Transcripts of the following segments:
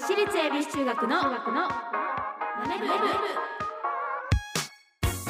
私立恵比寿中学のマネブ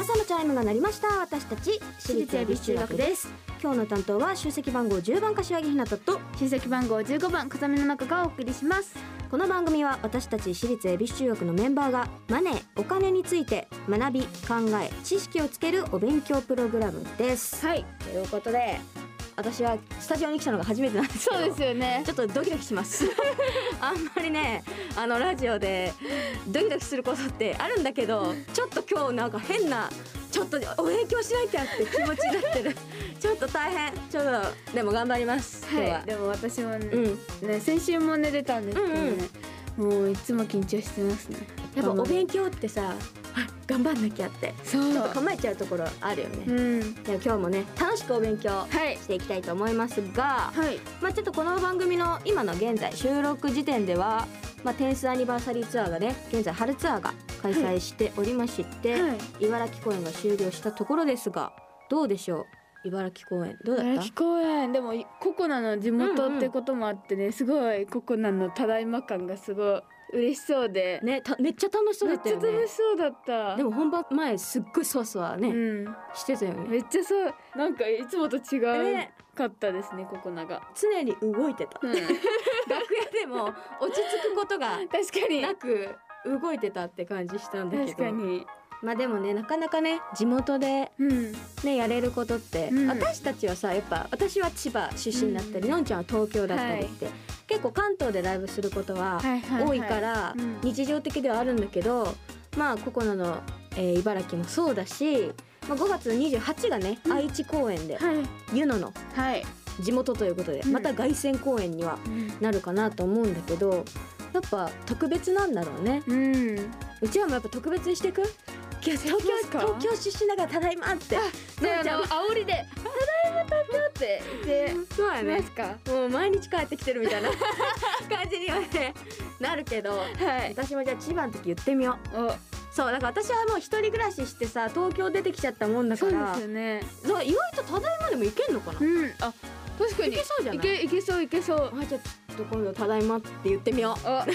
朝のチャイムが鳴りました私たち私立恵比寿中学です。今日の担当は出席番号10番柏木ひなたと出席番号15番風見の中がお送りします。この番組は私たち私立恵比寿中学のメンバーがマネーお金について学び考え知識をつけるお勉強プログラムです。はい。ということで私はスタジオに来たのが初めてなんですけどそうですよね。ちょっとドキドキします。あんまりねあのラジオでドキドキすることってあるんだけどちょっと今日なんか変なちょっとお勉強しなきゃって気持ちになってる。ちょっと大変。ちょっとでも頑張ります。は、は。いでも私もね,、うん。ね先週もね出たんですけどね、もういつも緊張してますね。やっぱお勉強ってさあ 頑張んなきゃって。そう。ちょっと構えちゃうところあるよね、うん。でも今日もね楽しくお勉強はい。していきたいと思いますが、はい。まあちょっとこの番組の今の現在収録時点では、まあ、テンスアニバーサリーツアーがね現在春ツアーが開催しておりまして、はい。茨城公演が終了したところですがどうでしょう？茨城公演どうだった？茨城公園。でもココナの地元ってこともあってね、すごいココナのただいま感がすごい嬉しそうで、ねためっちゃ楽しそうめっちゃだったよね楽しそうだった。でも本番前すっごいそわそわね、うん。してたよね。めっちゃそう。なんかいつもと違うねかったですねココナが、常に動いてた。うん、楽屋でも 落ち着くことが確かに。なく動いてたって感じしたんだけど。確かにまあでもねなかなかね地元でうん。ねやれることって、うん。私たちはさやっぱ私は千葉出身だったり、うん。のんちゃんは東京だったりって、結構関東でライブすることははいはいはい。多いからうん。日常的ではあるんだけど、まあココナの、えー茨城もそうだし、まあ、5月28がね、うん。愛知公演ではい。湯野のはい、地元ということで、うん。また凱旋公演にはなるかなと思うんだけどやっぱ特別なんだろうね。うん。うちらもやっぱ特別にしていく？いや東京東京出身だからただいまって。じゃの煽りで「ただいま東京」って言ってそうやいますか？もう毎日帰ってきてるみたいな 感じにはねなるけど。はい。私もじゃあ千葉の時言ってみよお。うそうだから私はもう一人暮らししてさ東京出てきちゃったもんだそうでからすよね。意外とただいまでも行けんのかな、うん。あ確かに。いけそうじゃない？いけいけそういけそう。あじゃあちょっと今度ただいまって言ってみよあ。う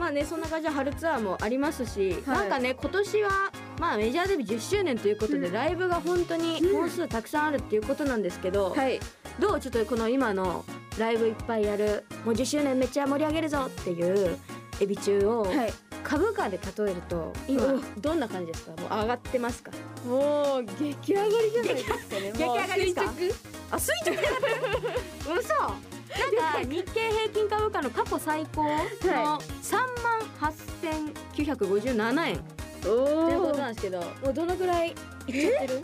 まあねそんな感じで春ツアーもありますし、なんかね今年はまあメジャーデビュー10周年ということで、うん。ライブが本当にうん。本数たくさんあるっていうことなんですけど、はい。どうちょっとこの今のライブいっぱいやるもう10周年めっちゃ盛り上げるぞっていうエビ中をはい。株価で例えると今うどんな感じですか？もう上がってますか？もう激上がりじゃないですかね。激上がりですか？あ垂直嘘なんか日経平均株価の過去最高の3万8957円。というこおとなんですけどもうどのぐらいいっちゃってる？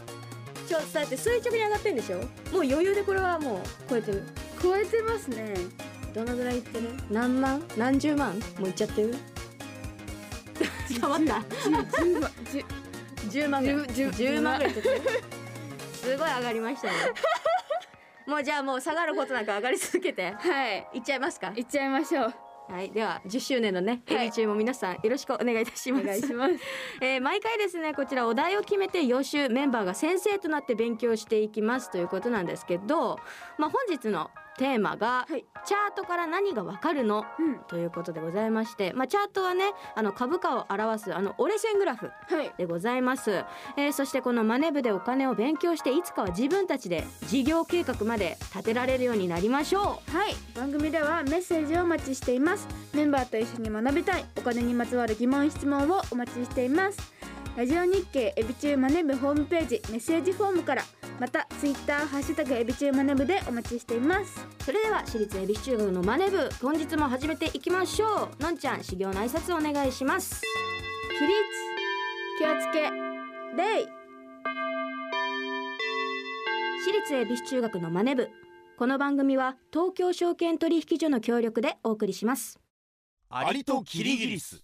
ちょだって垂直に上がってんでしょ？もう余裕でこれはもう超えてる。超えてますね。どのぐらいいってる？何万？何十万？もういっちゃってる？捕まった。10万10万ぐらい。10 10万ぐらい すごい上がりましたねもうじゃあもう下がることなく上がり続けて。はい。いっちゃいますか。いっちゃいましょう。はい。では10周年のねはい。中も皆さんよろしくお願いいたします。お願いします。えー毎回ですねこちらお題を決めて予習メンバーが先生となって勉強していきますということなんですけど、まあ、本日のテーマが、はい。チャートから何がわかるの？うん。ということでございまして、まあ、チャートはねあの株価を表すあの折れ線グラフはい。でございます、えーそしてこのマネ部でお金を勉強していつかは自分たちで事業計画まで立てられるようになりましょはい番組ではメッセージをお待ちしてい。ますメンバーと一緒に学びたいお金にまつわる疑問質問をお待ちしていますラジオ日経エビチューマネブホームページメッセージフォームからまたツイッターハッシュタグエビチューマネブでお待ちしています。うそれでは私立恵比寿中学のマネ部本日も始めていきましょう。のんちゃん修行の挨拶お願いします。起立気をつけ礼私立恵比寿中学のマネ部この番組は東京証券取引所の協力でお送りします。アリとキリギリス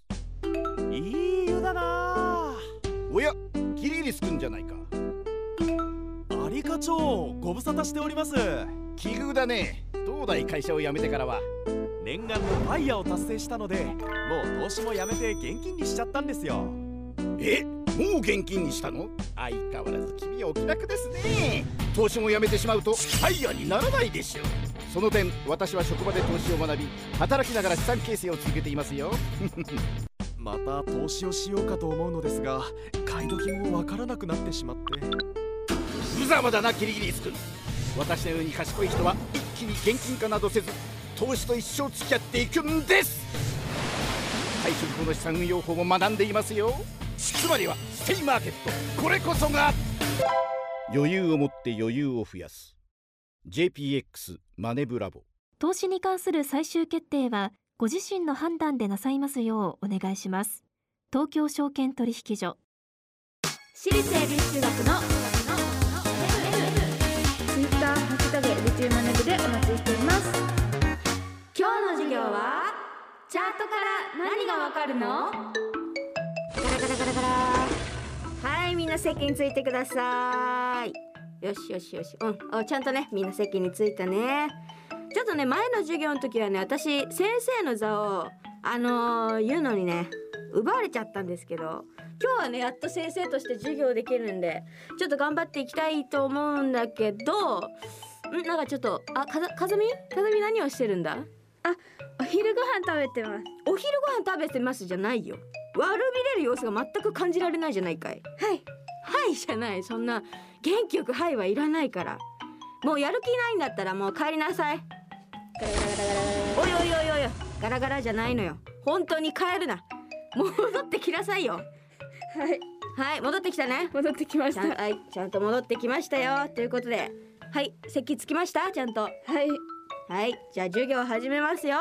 おやキリギリスくんじゃないか。アリ課長ご無沙汰しております。奇遇だね。東大会社を辞めてからは。念願のファイヤーを達成したのでもう投資もやめて現金にしちゃったんですよ。えもう現金にしたの？相変わらず君はお気楽ですね。投資も辞めてしまうとファイヤーにならないでしょ。うその点私は職場で投資を学び働きながら資産形成を続けていますよまた投資をしようかと思うのですが買い時もわからなくなってしまって。無様だなキリギリス君。私のように賢い人は一気に現金化などせず投資と一生付き合っていくんです。退職後の資産運用法も学んでいますよ。つまりはステイマーケットこれこそが。余裕を持って余裕を増やす。JPX マネブラボ。投資に関する最終決定はご自身の判断でなさいますようお願いします。東京証券取引所。私立恵比寿中学のツイッターハッシュタグエビチューマネブでお待ちしています。今日の授業はチャートから何がわかるの？ガラガラガラガラ。はいみんな席についてください。よしよしよし。うん。あちゃんとねみんな席についたねちょっとね前の授業の時はね私先生の座をあのー言うのにね奪われちゃったんですけど今日はねやっと先生として授業できるんでちょっと頑張っていきたいと思うんだけどんなんかちょっとあかざかずみ？かずみ何をしてるんだ？お昼ご飯食べてます。お昼ご飯食べてますじゃないよ。悪びれる様子が全く感じられないじゃないかい。はい。はいじゃない。そんな元気よくはいはいらないから。もうやる気ないんだったらもう帰りなさいおいおいおいおい。ガラガラじゃないのよ。本当に帰るな。戻ってきなさいよ。はい。はい戻ってきたね。戻ってきました。はいちゃんと戻ってきましたよ。ということで。はい席つきました？ちゃんと。はい。はい、じゃあ授業始めますよ。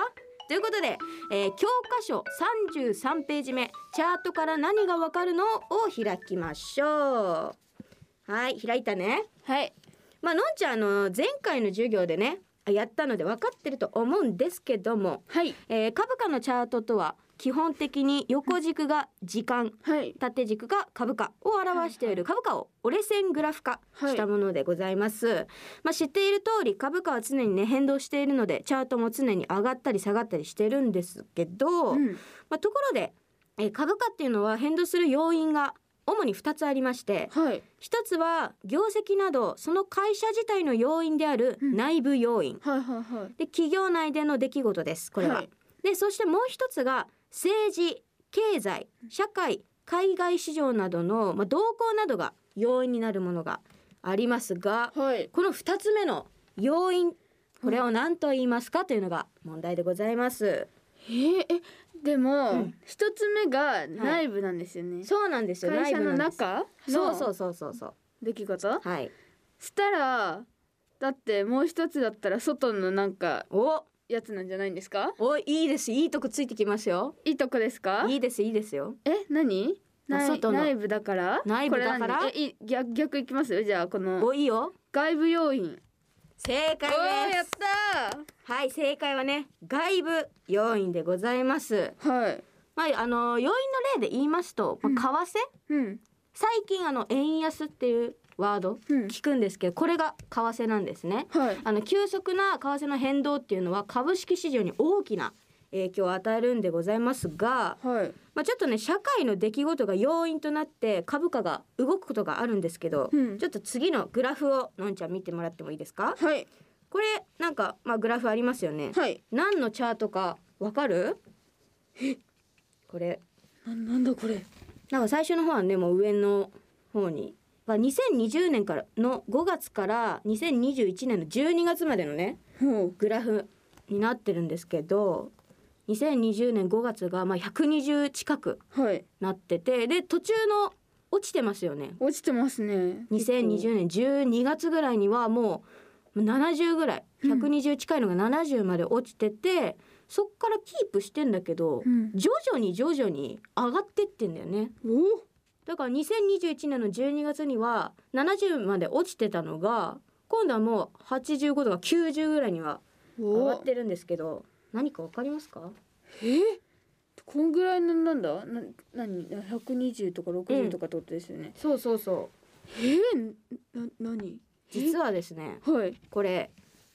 ということで、えー教科書33ページ目。チャートから何がわかるのを開きましょう。はい、開いたね。はい。まあのんちゃんあの前回の授業でねやったので分かってると思うんですけども、はい。えー株価のチャートとは基本的に横軸が時間はい。縦軸が株価を表している株価を折れ線グラフ化したものでございます、まあ知っている通り株価は常にね変動しているのでチャートも常に上がったり下がったりしてるんですけど、うん。まあところで、えー株価っていうのは変動する要因が主に2つありましてはい。一つは業績などその会社自体の要因であるうん。内部要因、はいはいはい。で企業内での出来事ですこれは。はい。でそしてもう一つが政治経済社会海外市場などの、まあ、動向などが要因になるものがありますがはい。この2つ目の要因これを何と言いますかというのが問題でございます。えー、えでもうん。一、つ目が内部なんですよね、そうなんですよ。会社の中そうそうのそうそうそう。出来事？はい。したらだってもう一つだったら外のなんかお。やつなんじゃないんですか？おいいです。いいとこついてきますよ。いいとこですか？いいですいいですよ。え何？内外の。内部だから？内部だから？えい逆逆いきますよ。じゃあこのおいいよ。外部要因正解おーやっですはい正解はね外部要因でございます。たはい。まああの要因の例で言いますと、まあ、為替？うん。最近あの円安っていうワードうん。聞くんですけどこれが為替なんですね。はい。あの急速な為替の変動っていうのは株式市場に大きな影響を与えるんでございますが、はい。まあ、ちょっとね社会の出来事が要因となって株価が動くことがあるんですけど、うん。ちょっと次のグラフをのんちゃん見てもらってもいいですか？はい。これなんか、まあ、グラフありますよね、はい。何のチャートかわかる？これ。ななんだこれ？なんか最初の方はねもう上の方に。まあ2020年からの5月から2021年の12月までのねほう。グラフになってるんですけど2020年5月がまあ120近くはい。なっててで途中の落ちてますよね。落ちてますね。2020年12月ぐらいにはもう70ぐらい120近いのが70まで落ちてて、そっからキープしてんだけど、うん。徐々に徐々に上がってってんだよね。お？だから2021年の12月には70まで落ちてたのが今度はもう85とか90ぐらいには上がおってるんですけど何かわかりますか？え？ーこんぐらいのなんだ？な何？120とか60とかってことですよね、そうそうそう。え？ー、な何？実はですねはい。これ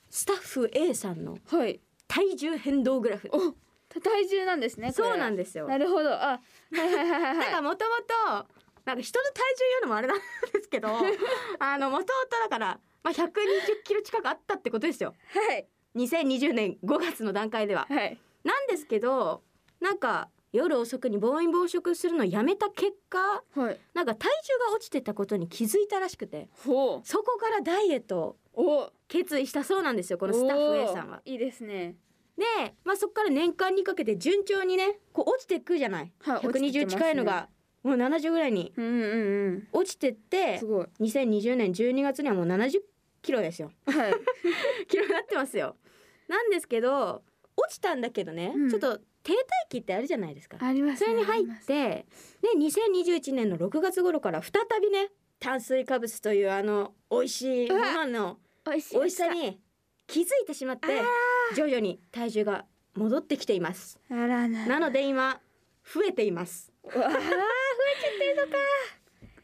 スタッフ A さんのはい。体重変動グラフ。おた体重なんですねそうなんですよ。なるほど。あはいはいはいはい だからもともとなんか人の体重言うのもあれなんですけど あのもともとだから、まあ、120キロ近くあったってことですよ。はい2020年5月の段階では。はい。なんですけどなんか夜遅くに暴飲暴食するのをやめた結果はい。なんか体重が落ちてたことに気づいたらしくてほう。そこからダイエットをお。決意したそうなんですよこのスタッフ A さんは。いいですね。で、まあ、そこから年間にかけて順調にねこう落ちていくじゃない、はい落ちて120ってますね。近いのがもう70ぐらいにうんうんうん。落ちてってすごい。2020年12月にはもう70キロですよ。はい。キロになってますよなんですけど落ちたんだけどね、うん。ちょっと停滞期ってあるじゃないですか。ありますねそれに入ってで2021年の6月頃から再びね炭水化物というあの美味しいものの美味しさに気づいてしまって徐々に体重が戻ってきています。あらななので今増えています。うわー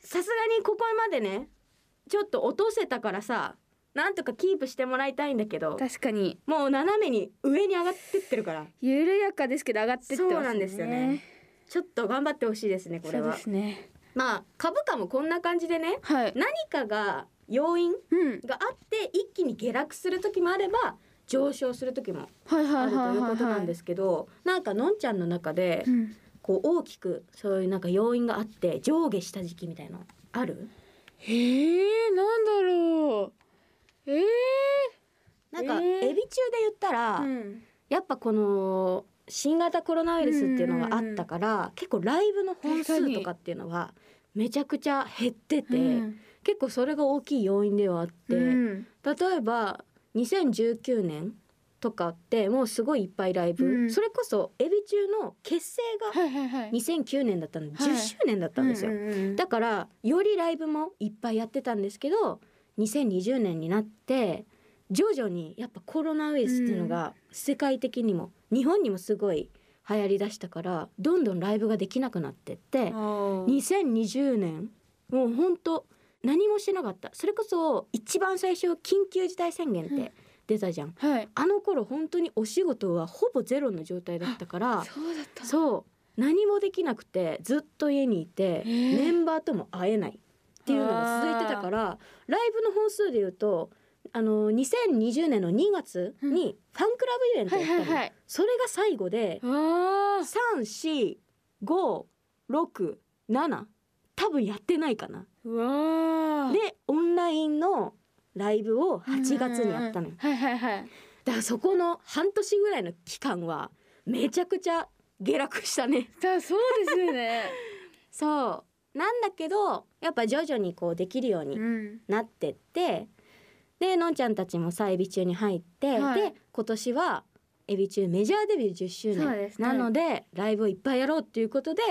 さすがにここまでねちょっと落とせたからさなんとかキープしてもらいたいんだけど確かに。もう斜めに上に上がってってるから。緩やかですけど上がってってますね。そうなんですよね。ちょっと頑張ってほしいですねこれそうはですね。まあ株価もこんな感じでねはい。何かが要因うん。があって一気に下落する時もあれば上昇する時もはいあるとはいうはい。ことなんですけどなんかのんちゃんの中でうん。こう大きくそういうなんか要因があって上下した時期みたいなのある？へえなんだろうええなんかえー。エビ中で言ったら、うん。やっぱこの新型コロナウイルスっていうのがあったから、結構ライブの本数とかっていうのはめちゃくちゃ減ってて、うん。結構それが大きい要因ではあって、うん。例えば2019年とかってもうすごいいっぱいライブ、うん。それこそエビ中の結成がはいはいはい。2009年だったの。ではい。10周年だったんですよ、うんうんうん。だからよりライブもいっぱいやってたんですけど2020年になって徐々にやっぱコロナウイルスっていうのが世界的にも日本にもすごい流行りだしたからどんどんライブができなくなってってあー。2020年もうほんと何もしてなかった。それこそ一番最初緊急事態宣言って出たじゃん、はい。あの頃本当にお仕事はほぼゼロの状態だったからそうだった。そう。何もできなくてずっと家にいてー。メンバーとも会えないっていうのが続いてたからライブの本数で言うとあの2020年の2月にファンクラブイベントはやったの、いはいはい。それが最後であ3456多分やってないかな。でオンラインのライブを8月にやったのよ。はいはいはい。だからそこの半年ぐらいの期間はめちゃくちゃ下落したね。だそうですよね。そうなんだけどやっぱ徐々にこうできるようにうん。なってってでのんちゃんたちもさエビ中に入って、はい。で今年はエビ中メジャーデビュー10周年なのでライブをいっぱいやろうっていうことで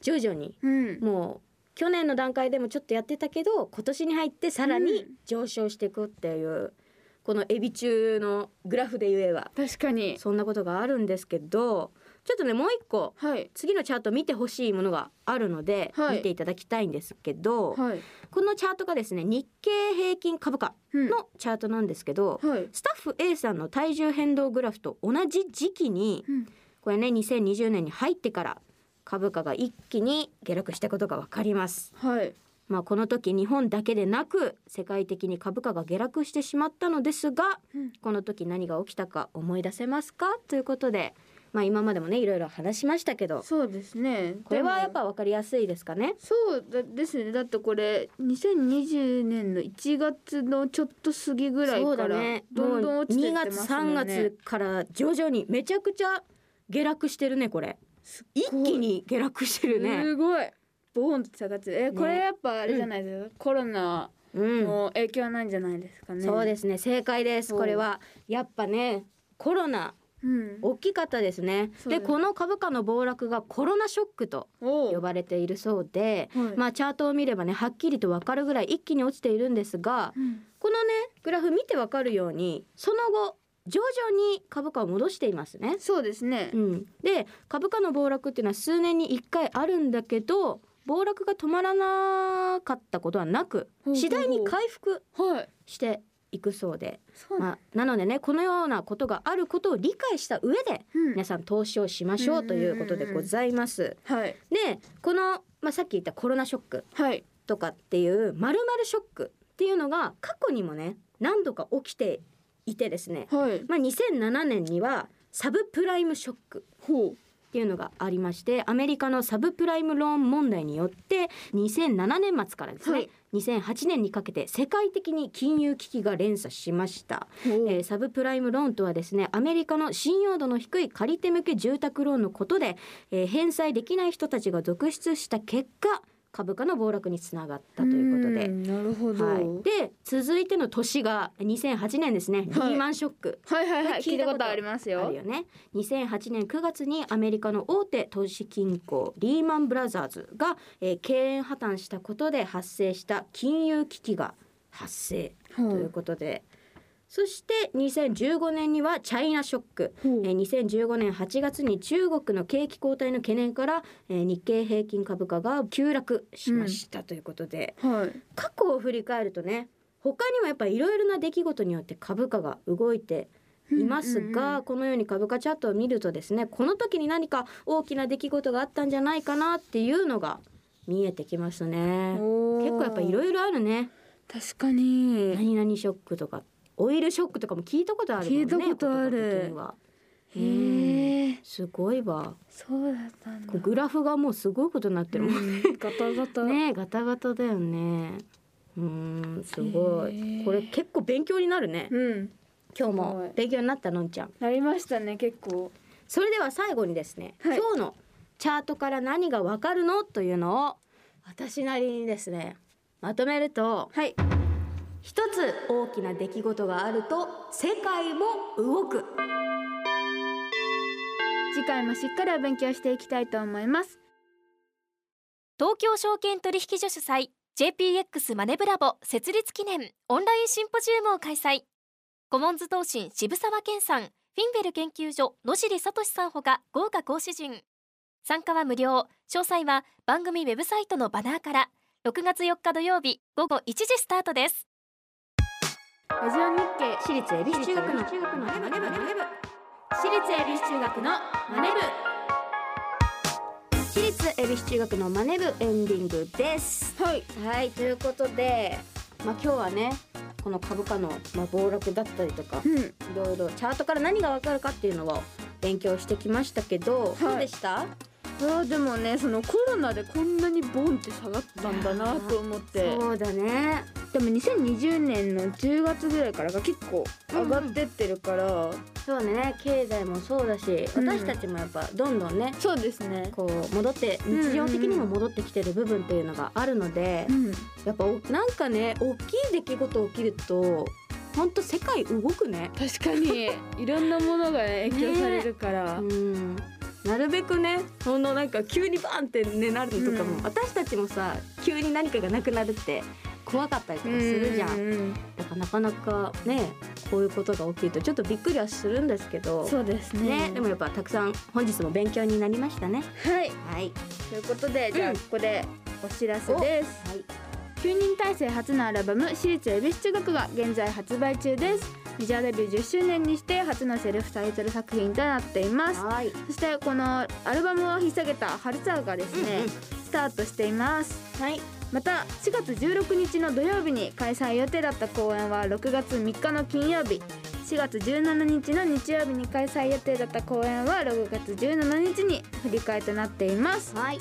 徐々にうん。もう去年の段階でもちょっとやってたけど今年に入ってさらにうん。上昇していくっていう、このエビ中のグラフで言えば。確かに。そんなことがあるんですけどちょっとねもう一個はい。次のチャート見てほしいものがあるので、はい。見ていただきたいんですけど、はい。このチャートがですね日経平均株価うん。のチャートなんですけど、はい。スタッフ A さんの体重変動グラフと同じ時期にうん。これね2020年に入ってから株価が一気に下落したことがわかります。はい。まあこの時日本だけでなく世界的に株価が下落してしまったのですが、うん。この時何が起きたか思い出せますか？ということで、まあ今までもねいろいろ話しましたけど、そうですねこれはやっぱわかりやすいですかね？そうだですねだってこれ2020年の1月のちょっと過ぎぐらいから。どんどん落ちてってもう2月3ますもんね月から徐々にめちゃくちゃ下落してるねこれ。一気に下落してるね。すごいボーンと下がってるえこれやっぱあれじゃないですか、コロナうん。の影響なんじゃないですかねそうですね正解です。これはやっぱねコロナうん。大きかったですね。でこの株価の暴落がコロナショックと呼ばれているそうで、はい。まあチャートを見ればねはっきりとわかるぐらい一気に落ちているんですが、うん。このねグラフ見てわかるようにその後徐々に株価を戻していますね。そうですね。うん、で株価の暴落っていうのは数年に1回あるんだけど暴落が止まらなかったことはなく次第に回復はい。していくそうで、そう。まあ、なのでねこのようなことがあることを理解した上でうん。皆さん投資をしましょうということでございます。はい。でこの、まあ、さっき言ったコロナショックはい。とかっていうまるショックっていうのが過去にもね何度か起きていてですね、はい。まあ、2007年にはサブプライムショック。ほうっていうのがありましてアメリカのサブプライムローン問題によって2007年末からですね、はい。2008年にかけて世界的に金融危機が連鎖しました、えーサブプライムローンとはですねアメリカの信用度の低い借り手向け住宅ローンのことで、えー返済できない人たちが続出した結果株価の暴落につながったということで。んなるほど、はい、で続いての年が2008年ですね、リーマンショック。はいはいはい。聞いたことありますよ。あるよね。2008年9月にアメリカの大手投資銀行リーマンブラザーズが、えー経営破綻したことで発生した金融危機が発生ということで、そして2015年にはチャイナショック、えー2015年8月に中国の景気後退の懸念から、えー日経平均株価が急落しましたということで、はい。過去を振り返るとね他にもやっぱりいろいろな出来事によって株価が動いていますが、うん。うんこのように株価チャートを見るとですねこの時に何か大きな出来事があったんじゃないかなっていうのが見えてきますね。結構やっぱいろいろあるね。確かに。何々ショックとかオイルショックとかも聞いたことあるもんね聞いたことある。へえすごいわ。そうだったんだ。グラフがもうすごいことになってるもんうん。ガタガタ。ねえガタガタだよね。うーんすごい。これ結構勉強になるね。うん。今日も勉強になったのんちゃん。なりましたね結構。それでは最後にですね、はい。今日のチャートから何がわかるの？というのを私なりにですねまとめるとはい一つ大きな出来事があると世界も動く。次回もしっかりお勉強していきたいと思います。東京証券取引所主催 JPX マネブラボ設立記念オンラインシンポジウムを開催。コモンズ投信渋沢健さんフィンベル研究所野尻聡さんほか豪華講師陣。参加は無料。詳細は番組ウェブサイトのバナーから。6月4日土曜日午後1時スタートです。ラジオ日経私立恵比寿中学の中学のマネ部私立恵比寿中学のマネ私立恵比寿中学のマネ部エンディングです。部はい。はいということでまあ今日はねこの株価の、まあ、暴落だったりとかうん。いろいろチャートから何がわかるかっていうのを勉強してきましたけど、い。どうでした？あーでもねそのコロナでこんなにボンって下がったんだなと思って。そうだねでも2020年の10月ぐらいからが結構上がってってるから、そうね。経済もそうだし、うん。私たちもやっぱどんどんねそうですね。こう戻ってん日常的にも戻ってきてる部分っていうのがあるので、うん。やっぱおなんかね大きい出来事起きるとほんと世界動くね。確かに。いろんなものが影響されるから、うん。なるべくねほんのなんか急にバーンって、ね、なるのとかも、うん。私たちもさ急に何かがなくなるって怖かったりとかするじゃん、うんだからなかなかねこういうことが起きるとちょっとびっくりはするんですけど。そうですね。ねでもやっぱたくさん本日も勉強になりましたね。はい。はい。ということでじゃあうんここでお知らせです、はい。9人体制初のアルバム「私立恵比寿中学」が現在発売中です。メジャーデビュー10周年にして初のセルフタイトル作品となっています。はい。そしてこのアルバムを引っ提げた春ツアーがですね、うんうん。スタートしています。はいまた4月16日の土曜日に開催予定だった公演は6月3日の金曜日。4月17日の日曜日に開催予定だった公演は6月17日に振り替えとなっています。はい。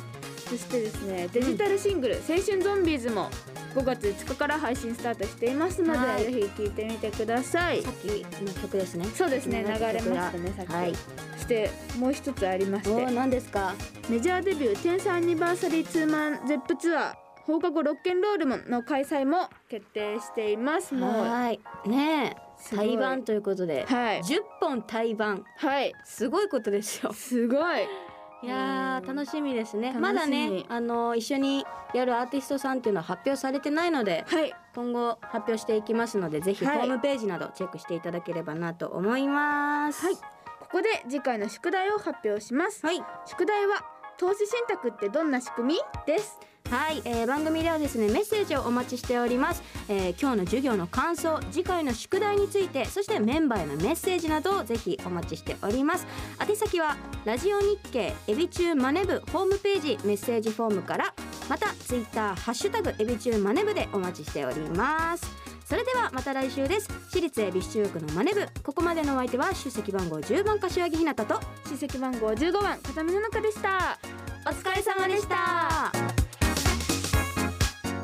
そしてですねデジタルシングル「青春ゾンビーズ」も5月5日から配信スタートしていますので、はい。ぜひ聴いてみてください。さっきの曲ですね。そうですね流れましたねさっき、はいそしてもう一つありまして。おー何ですか？メジャーデビュー10歳アニバーサリーツーマンゼップツアー放課後ロッケンロールもの開催も決定しています。もうはい。ね対バンということで。はい。10本対バン。はい。すごいことですよ。すごい。いやー楽しみですね。まだねあの一緒にやるアーティストさんっていうのは発表されてないのではい。今後発表していきますのでぜひホはい。ームページなどチェックしていただければなと思います。はい。ここで次回の宿題を発表します。はい。宿題は投資信託ってどんな仕組み？ですはい、えー番組ではですねメッセージをお待ちしております、えー今日の授業の感想次回の宿題についてそしてメンバーへのメッセージなどをぜひお待ちしております。宛先はラジオ日経エビチューマネブホームページメッセージフォームからまたツイッターハッシュタグエビチューマネブでお待ちしております。それではまた来週です。私立恵比寿中学のマネ部ここまでのお相手は出席番号10番柏木ひなたと出席番号15番風見の中でした。お疲れ様でした